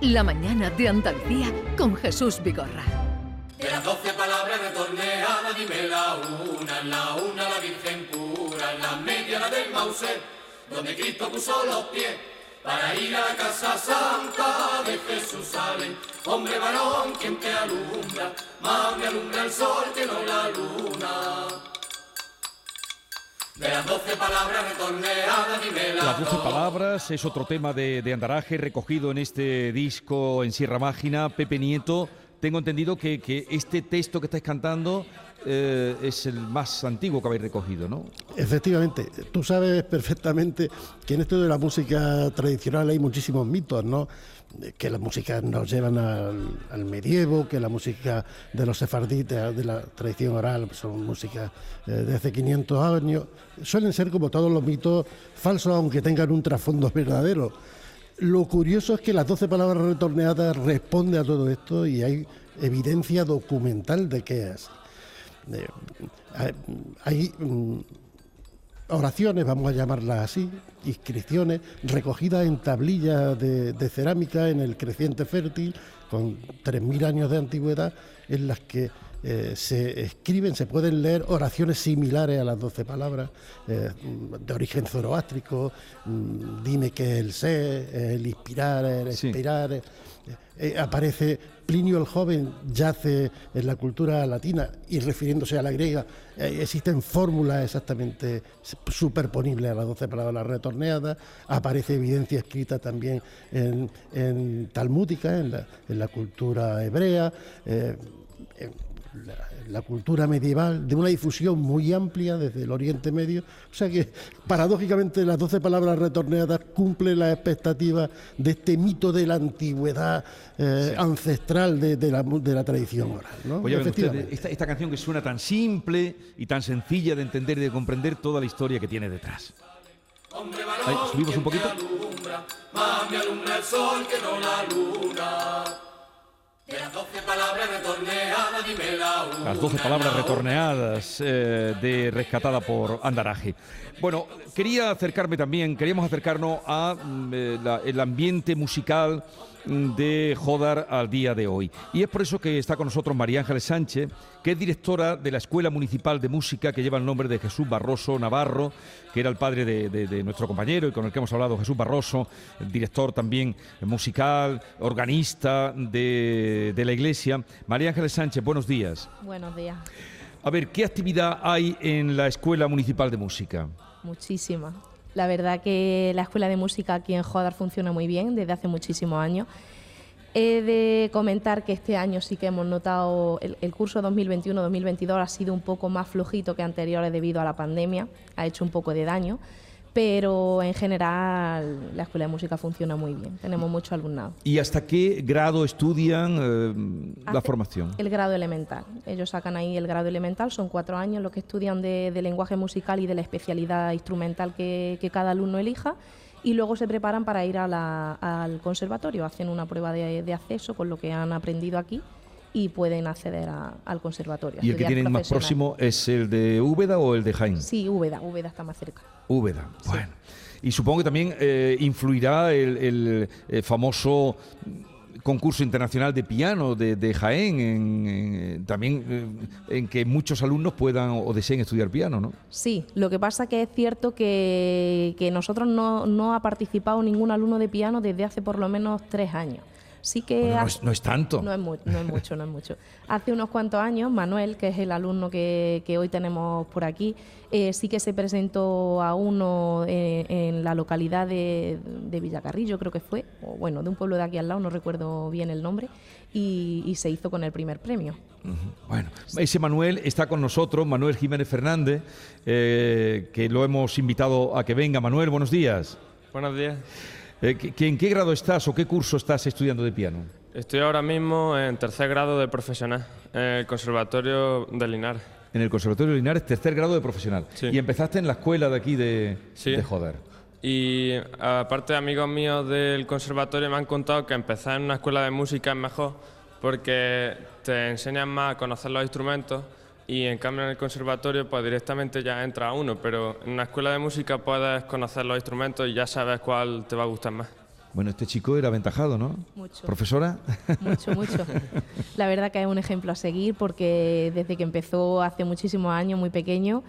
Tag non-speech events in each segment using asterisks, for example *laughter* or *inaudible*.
La mañana de Andalucía con Jesús Vigorra. De las doce palabras retorneadas, dime la una, la una la Virgen pura, la media la del Mauser, donde Cristo puso los pies para ir a la casa santa de Jesús salen. Hombre varón, quien te alumbra, más me alumbra el sol que no la luna. De las doce palabras retorneadas, Las 12 palabras es otro tema de, de Andaraje recogido en este disco en Sierra Mágina. Pepe Nieto, tengo entendido que, que este texto que estáis cantando eh, es el más antiguo que habéis recogido, ¿no? Efectivamente, tú sabes perfectamente que en esto de la música tradicional hay muchísimos mitos, ¿no? Que la música nos llevan al, medievo, que la música de los sefarditas, de la tradición oral, son músicas eh, de hace 500 años. Suelen ser, como todos los mitos, falsos, aunque tengan un trasfondo *laughs* verdadero. Lo curioso es que las 12 palabras retorneadas responde a todo esto y hay evidencia documental de que es. Eh, hay mm, oraciones, vamos a llamarlas así, inscripciones recogidas en tablillas de, de cerámica en el creciente fértil con 3.000 años de antigüedad en las que eh, se escriben, se pueden leer oraciones similares a las doce palabras, eh, de origen zoroástrico, mm, dime que es el ser, el inspirar, el Sí. expirar. eh, aparece Plinio el joven, yace en la cultura latina y refiriéndose a la griega, eh, existen fórmulas exactamente superponibles a las doce palabras retorneadas, aparece evidencia escrita también en, en talmúdica, en la, en la cultura hebrea. eh, la, cultura medieval, de una difusión muy amplia desde el Oriente Medio. O sea que, paradójicamente, las doce palabras retorneadas cumplen las expectativas de este mito de la antigüedad eh, ancestral de, de la, de la tradición oral. ¿no? Oye, Efectivamente. esta, esta canción que suena tan simple y tan sencilla de entender y de comprender toda la historia que tiene detrás. Hombre Ahí, varón, subimos un poquito. alumbra, más me alumbra el sol que no la luna. Las doce palabras retorneadas, dime la una. Las 12 palabras la retorneadas eh, de rescatada por Andaraje. Bueno, quería acercarme también, queríamos acercarnos a mm, eh, el ambiente musical mm, de Jodar al día de hoy. Y es por eso que está con nosotros María Ángeles Sánchez, que es directora de la Escuela Municipal de Música que lleva el nombre de Jesús Barroso Navarro, que era el padre de, nuestro compañero y con el que hemos hablado, Jesús Barroso, director también musical, organista de, de la iglesia. María Ángeles Sánchez, buenos días. Buenos días. A ver, ¿qué actividad hay en la Escuela Municipal de Música? Muchísimas. La verdad que la escuela de música aquí en Jodar funciona muy bien desde hace muchísimos años. He de comentar que este año sí que hemos notado el, el curso 2021-2022 ha sido un poco más flojito que anteriores debido a la pandemia, ha hecho un poco de daño, pero en general la escuela de música funciona muy bien, tenemos mucho alumnado. ¿Y hasta qué grado estudian eh, la formación? El grado elemental. Ellos sacan ahí el grado elemental, son cuatro años los que estudian de, de lenguaje musical y de la especialidad instrumental que, que cada alumno elija. Y luego se preparan para ir a la- al conservatorio, hacen una prueba de, de acceso con lo que han aprendido aquí y pueden acceder a- al conservatorio. ¿Y el que tienen más próximo es el de Úbeda o el de Jaén? Sí, Úbeda, Úbeda está más cerca. Úbeda, bueno. Y supongo que también eh, influirá el, el, eh, famoso concurso internacional de piano de, de Jaén, en, en- también eh, en que muchos alumnos puedan o deseen estudiar piano, ¿no? Sí, lo que pasa que es cierto que, que nosotros no, no ha participado ningún alumno de piano desde hace por lo menos tres años. Sí que Bueno, no, es, no es tanto. No es, mu- no es mucho, no es mucho. *laughs* Hace unos cuantos años, Manuel, que es el alumno que, que hoy tenemos por aquí, eh, sí que se presentó a uno eh, en la localidad de, de Villacarrillo, creo que fue, o bueno, de un pueblo de aquí al lado, no recuerdo bien el nombre, y, y se hizo con el primer premio. Bueno, ese Manuel está con nosotros, Manuel Jiménez Fernández, eh, que lo hemos invitado a que venga. Manuel, buenos días. Buenos días. Eh, ¿que- que ¿En qué grado estás o qué curso estás estudiando de piano? Estoy ahora mismo en tercer grado de profesional en el Conservatorio de Linares. En el Conservatorio de Linares, tercer grado de profesional. Sí. Y empezaste en la escuela de aquí de, Sí. de Joder. Y aparte amigos míos del conservatorio me han contado que empezar en una escuela de música es mejor porque te enseñan más a conocer los instrumentos y en cambio en el conservatorio pues directamente ya entra a uno, pero en una escuela de música puedes conocer los instrumentos y ya sabes cuál te va a gustar más. Bueno, este chico era aventajado, ¿no? Mucho. ¿Profesora? Mucho, mucho. La verdad que es un ejemplo a seguir porque desde que empezó hace muchísimos años, muy pequeño,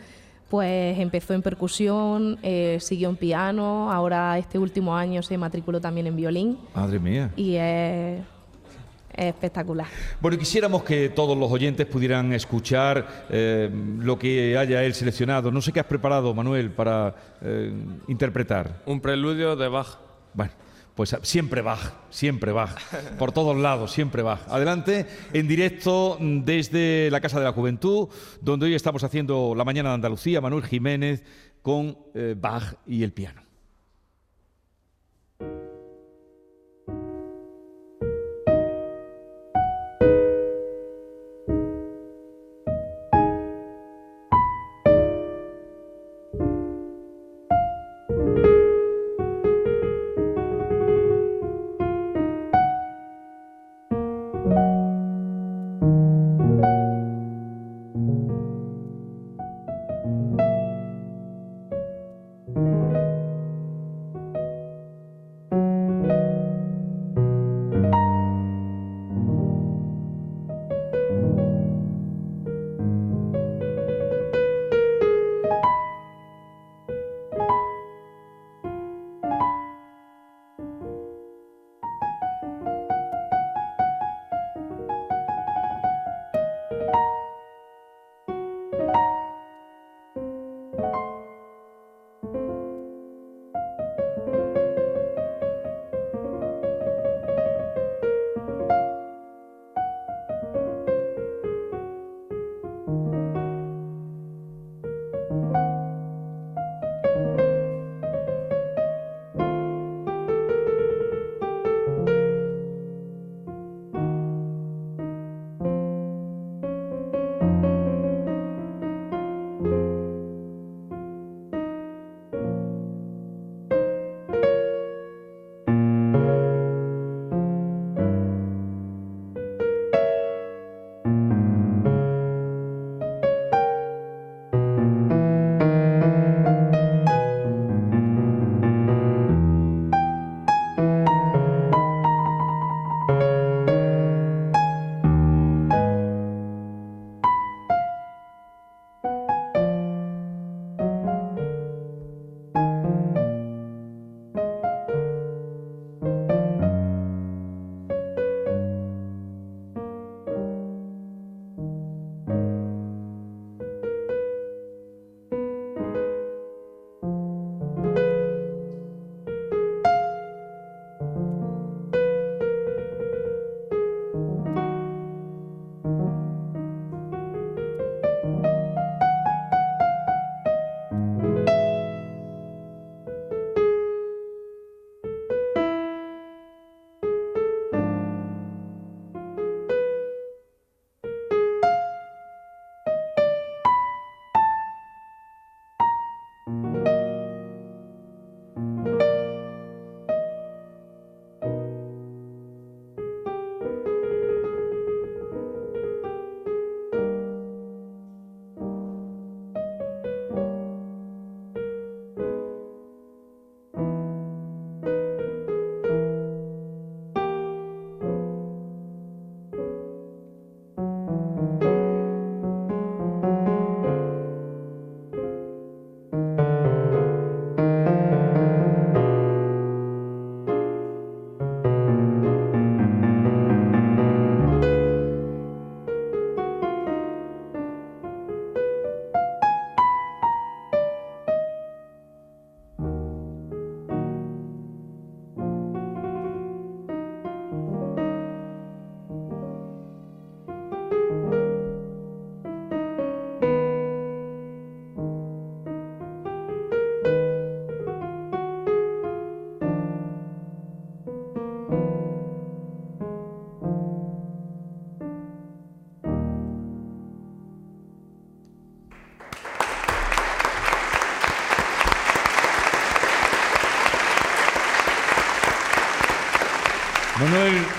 pues empezó en percusión, eh, siguió en piano, ahora este último año se matriculó también en violín Madre mía. y es, es espectacular. Bueno, y quisiéramos que todos los oyentes pudieran escuchar eh, lo que haya él seleccionado. No sé qué has preparado, Manuel, para eh, interpretar. Un preludio de Bach. Bueno, pues siempre Bach, siempre Bach, por todos lados, siempre Bach. Adelante, en directo desde la Casa de la Juventud, donde hoy estamos haciendo la mañana de Andalucía, Manuel Jiménez con eh, Bach y el piano.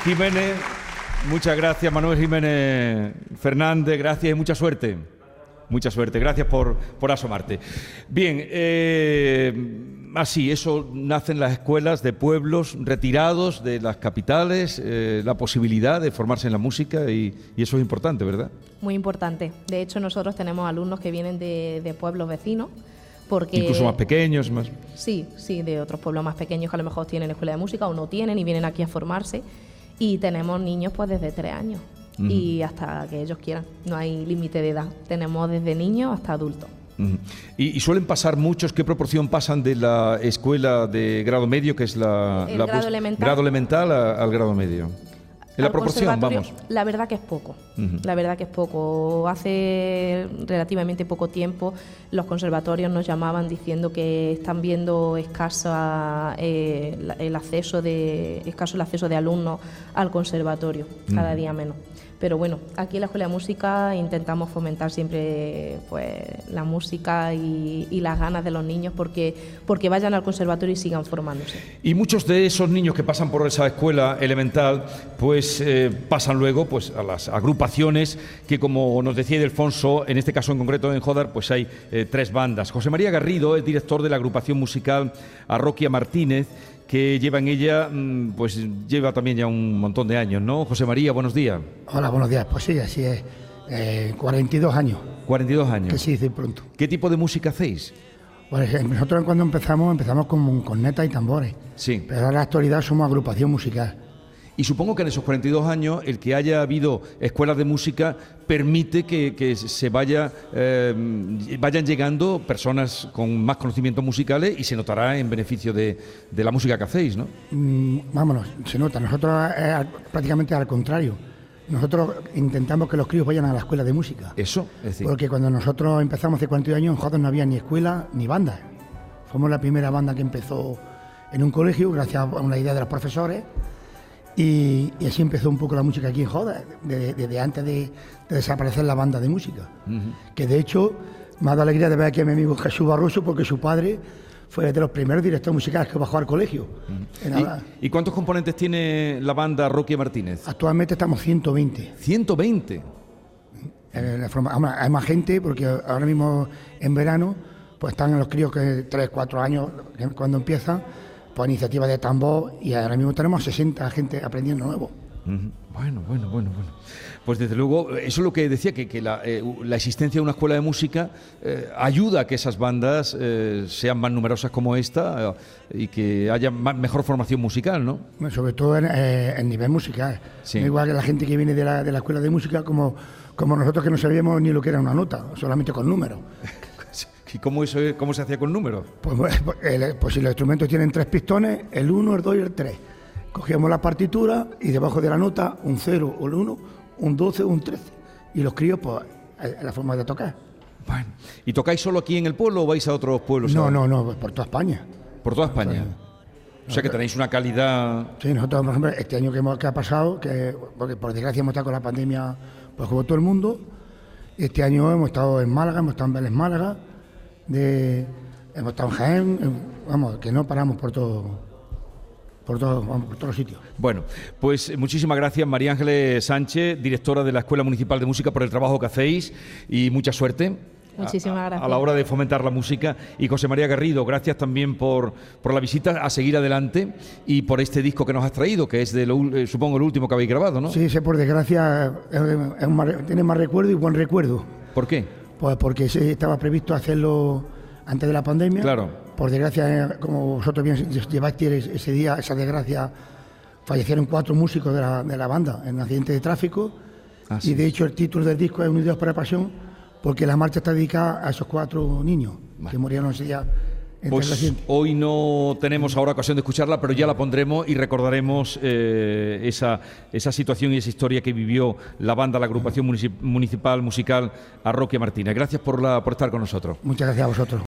Jiménez, muchas gracias. Manuel Jiménez Fernández, gracias y mucha suerte. Mucha suerte. Gracias por, por asomarte. Bien, eh, así, eso nacen las escuelas de pueblos retirados de las capitales, eh, la posibilidad de formarse en la música y, y eso es importante, ¿verdad? Muy importante. De hecho, nosotros tenemos alumnos que vienen de, de pueblos vecinos. Porque, Incluso más pequeños, más. Sí, sí, de otros pueblos más pequeños que a lo mejor tienen escuela de música o no tienen y vienen aquí a formarse. Y tenemos niños pues desde tres años y hasta que ellos quieran. No hay límite de edad. Tenemos desde niños hasta adultos. Y, y suelen pasar muchos, ¿qué proporción pasan de la escuela de grado medio, que es la, El la grado elemental. grado elemental a- al grado medio? En la proporción, vamos. La verdad que es poco. La verdad que es poco. Hace relativamente poco tiempo los conservatorios nos llamaban diciendo que están viendo escasa eh, el acceso de escaso el acceso de alumnos al conservatorio, cada día menos. Pero bueno, aquí en la Escuela de Música intentamos fomentar siempre pues la música y, las ganas de los niños porque, porque vayan al conservatorio y sigan formándose. Y muchos de esos niños que pasan por esa escuela elemental, pues eh, pasan luego pues, a las agrupaciones que, como nos decía Ildefonso, en este caso en concreto en Jodar, pues hay eh, tres bandas. José María Garrido es director de la agrupación musical Arroquia Martínez, que lleva en ella, mm, pues lleva también ya un montón de años, ¿no? José María, buenos días. Hola, buenos días. Pues sí, así es. Eh, 42 años, 42 que años. se dice pronto. ¿Qué tipo de música hacéis? Pues eh, nosotros cuando empezamos, empezamos con cornetas y tambores. Sí. Pero en la actualidad somos agrupación musical. Y supongo que en esos 42 años el que haya habido escuelas de música permite que, que se vaya, eh, vayan llegando personas con más conocimientos musicales y se notará en beneficio de, de la música que hacéis, ¿no? Mm, vámonos, se nota. Nosotros eh, prácticamente al contrario. Nosotros intentamos que los críos vayan a la escuela de música. Eso, es decir, Porque cuando nosotros empezamos hace 42 años, en Jodas no había ni escuela ni banda. Fuimos la primera banda que empezó en un colegio, gracias a una idea de los profesores. Y, y así empezó un poco la música aquí en Jodas, desde, desde antes de, de desaparecer la banda de música. Que de hecho me ha dado alegría de ver aquí a mi amigo Jesús Barroso, porque su padre fue de los primeros directores musicales que bajó al colegio. ¿Y, y cuántos componentes tiene la banda Rocky Martínez? Actualmente estamos 120. 120. Eh, la forma- hombre, hay más gente porque ahora mismo en verano pues están los críos que 3, 4 años cuando empiezan por iniciativa de tambor y ahora mismo tenemos 60 gente aprendiendo nuevo. Bueno, bueno, bueno, bueno. Pues desde luego, eso es lo que decía, que, que la, eh, la existencia de una escuela de música eh, ayuda a que esas bandas eh, sean más numerosas como esta y que haya más- mejor formación musical, ¿no? Bueno, Sobre todo en, en nivel musical. Sí. No igual que la gente que viene de la, de la escuela de música como, como nosotros que no sabíamos ni lo que era una nota, solamente con números. *laughs* ¿Y cómo, eso, es- cómo se hacía con números? Pues, pues, pues si los instrumentos tienen tres pistones, el 1, el 2 y el 3. Cogíamos la partitura y debajo de la nota un 0 o el 1, un 12 o un 13. Y los críos, pues, es la forma de tocar. Bueno, ¿y tocáis solo aquí en el pueblo o vais a otros pueblos? No, ahora? no, no, por toda España. Por toda España. O sea que tenéis una calidad... Sí, nosotros, por ejemplo, este año que, hemos- que ha pasado, que porque por desgracia hemos estado con la pandemia, pues como todo el mundo, este año hemos estado en Málaga, hemos estado en Vélez Málaga, de, hemos estado en Jaén, vamos, que no paramos por todo, por todo, vamos, por todos los sitios. Bueno, pues muchísimas gracias María Ángeles Sánchez, directora de la Escuela Municipal de Música, por el trabajo que hacéis y mucha suerte. Muchísimas a- gracias. A la hora de fomentar la música. Y José María Garrido, gracias también por, por la visita, a seguir adelante y por este disco que nos has traído, que es, de lo eh, supongo, el último que habéis grabado, ¿no? Sí, ese por desgracia es- tiene más recuerdo y buen recuerdo. ¿Por qué? Pues porque estaba previsto hacerlo antes de la pandemia. Claro. Por desgracia, eh, como vosotros bien llevasteis ese día, esa desgracia, fallecieron cuatro músicos de la, de la banda en un accidente de tráfico. Ah, y sí. de hecho el título del disco es Unidos por la Pasión, porque la marcha está dedicada a esos cuatro niños que murieron ese día Pues hoy no tenemos ahora ocasión de escucharla, pero ya la pondremos y recordaremos eh, esa, esa situación y esa historia que vivió la banda, la agrupación munici- municipal musical Arroquia Martínez. Gracias por, la, por estar con nosotros. Muchas gracias a vosotros.